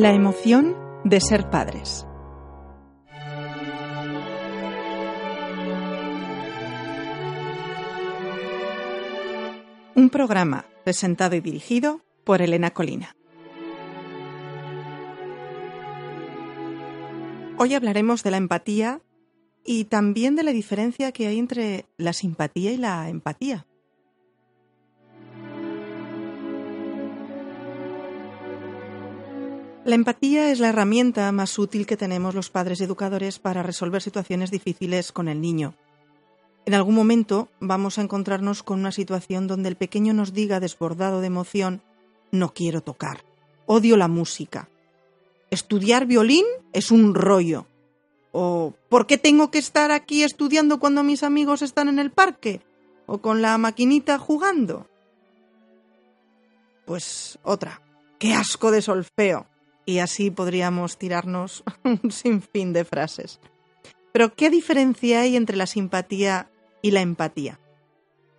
La emoción de ser padres. Un programa presentado y dirigido por Elena Colina. Hoy hablaremos de la empatía y también de la diferencia que hay entre la simpatía y la empatía. La empatía es la herramienta más útil que tenemos los padres educadores para resolver situaciones difíciles con el niño. En algún momento vamos a encontrarnos con una situación donde el pequeño nos diga desbordado de emoción, no quiero tocar, odio la música, estudiar violín es un rollo, o ¿por qué tengo que estar aquí estudiando cuando mis amigos están en el parque? o con la maquinita jugando. Pues otra, qué asco de solfeo y así podríamos tirarnos un sinfín de frases. Pero, ¿qué diferencia hay entre la simpatía y la empatía?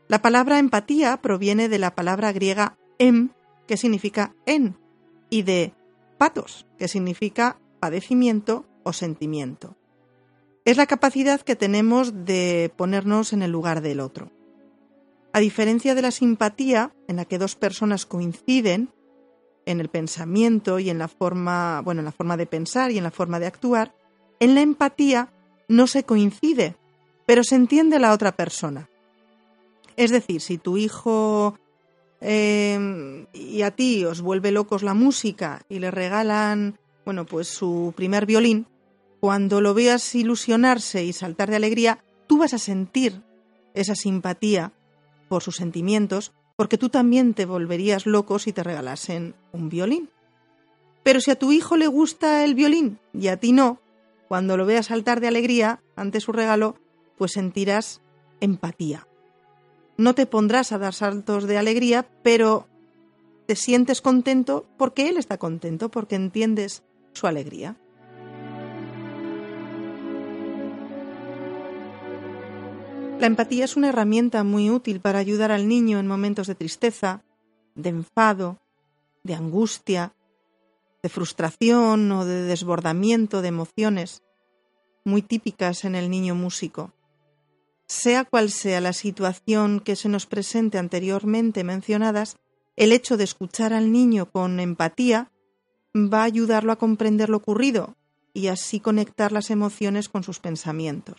La palabra empatía proviene de la palabra griega em, que significa en, y de patos, que significa padecimiento o sentimiento. Es la capacidad que tenemos de ponernos en el lugar del otro. A diferencia de la simpatía, en la que dos personas coinciden, en el pensamiento y en la forma, bueno, en la forma de pensar y en la forma de actuar, en la empatía no se coincide, pero se entiende la otra persona. Es decir, si tu hijo em, y a ti os vuelve locos la música y le regalan, bueno, pues su primer violín, cuando lo veas ilusionarse y saltar de alegría, tú vas a sentir esa simpatía por sus sentimientos porque tú también te volverías loco si te regalasen un violín. Pero si a tu hijo le gusta el violín y a ti no, cuando lo veas saltar de alegría ante su regalo, pues sentirás empatía. No te pondrás a dar saltos de alegría, pero te sientes contento porque él está contento, porque entiendes su alegría. La empatía es una herramienta muy útil para ayudar al niño en momentos de tristeza, de enfado, de angustia, de frustración o de desbordamiento de emociones, muy típicas en el niño músico. Sea cual sea la situación que se nos presente anteriormente mencionadas, el hecho de escuchar al niño con empatía va a ayudarlo a comprender lo ocurrido y así conectar las emociones con sus pensamientos.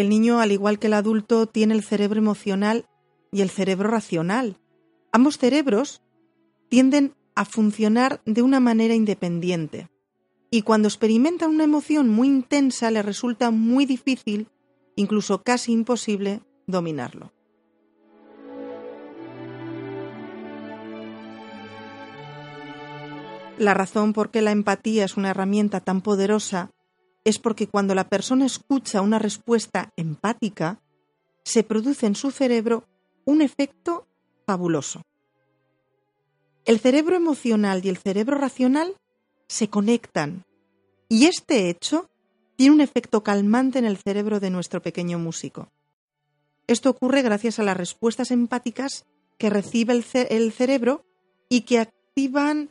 El niño, al igual que el adulto, tiene el cerebro emocional y el cerebro racional. Ambos cerebros tienden a funcionar de una manera independiente. Y cuando experimentan una emoción muy intensa les resulta muy difícil, incluso casi imposible, dominarlo. La razón por qué la empatía es una herramienta tan poderosa es porque cuando la persona escucha una respuesta empática, se produce en su cerebro un efecto fabuloso. El cerebro emocional y el cerebro racional se conectan y este hecho tiene un efecto calmante en el cerebro de nuestro pequeño músico. Esto ocurre gracias a las respuestas empáticas que recibe el, cerebro y que activan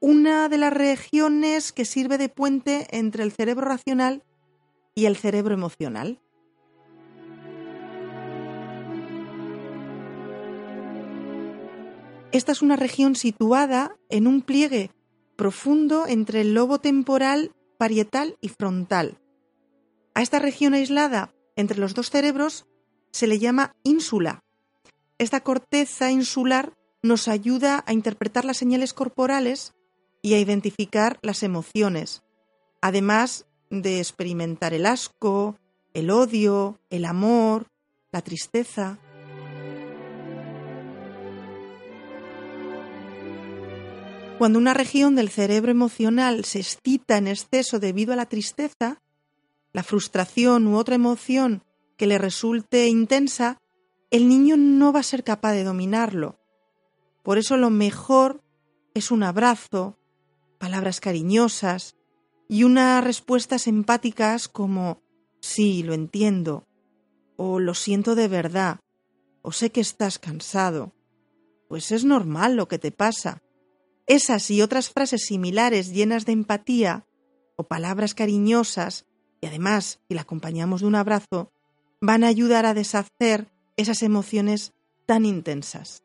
una de las regiones que sirve de puente entre el cerebro racional y el cerebro emocional. Esta es una región situada en un pliegue profundo entre el lobo temporal, parietal y frontal. A esta región aislada entre los dos cerebros se le llama ínsula. Esta corteza insular nos ayuda a interpretar las señales corporales y a identificar las emociones, además de experimentar el asco, el odio, el amor, la tristeza. Cuando una región del cerebro emocional se excita en exceso debido a la tristeza, la frustración u otra emoción que le resulte intensa, el niño no va a ser capaz de dominarlo. Por eso lo mejor es un abrazo, palabras cariñosas y unas respuestas empáticas como sí, lo entiendo, o lo siento de verdad, o sé que estás cansado. Pues es normal lo que te pasa. Esas y otras frases similares llenas de empatía o palabras cariñosas, y además si la acompañamos de un abrazo, van a ayudar a deshacer esas emociones tan intensas.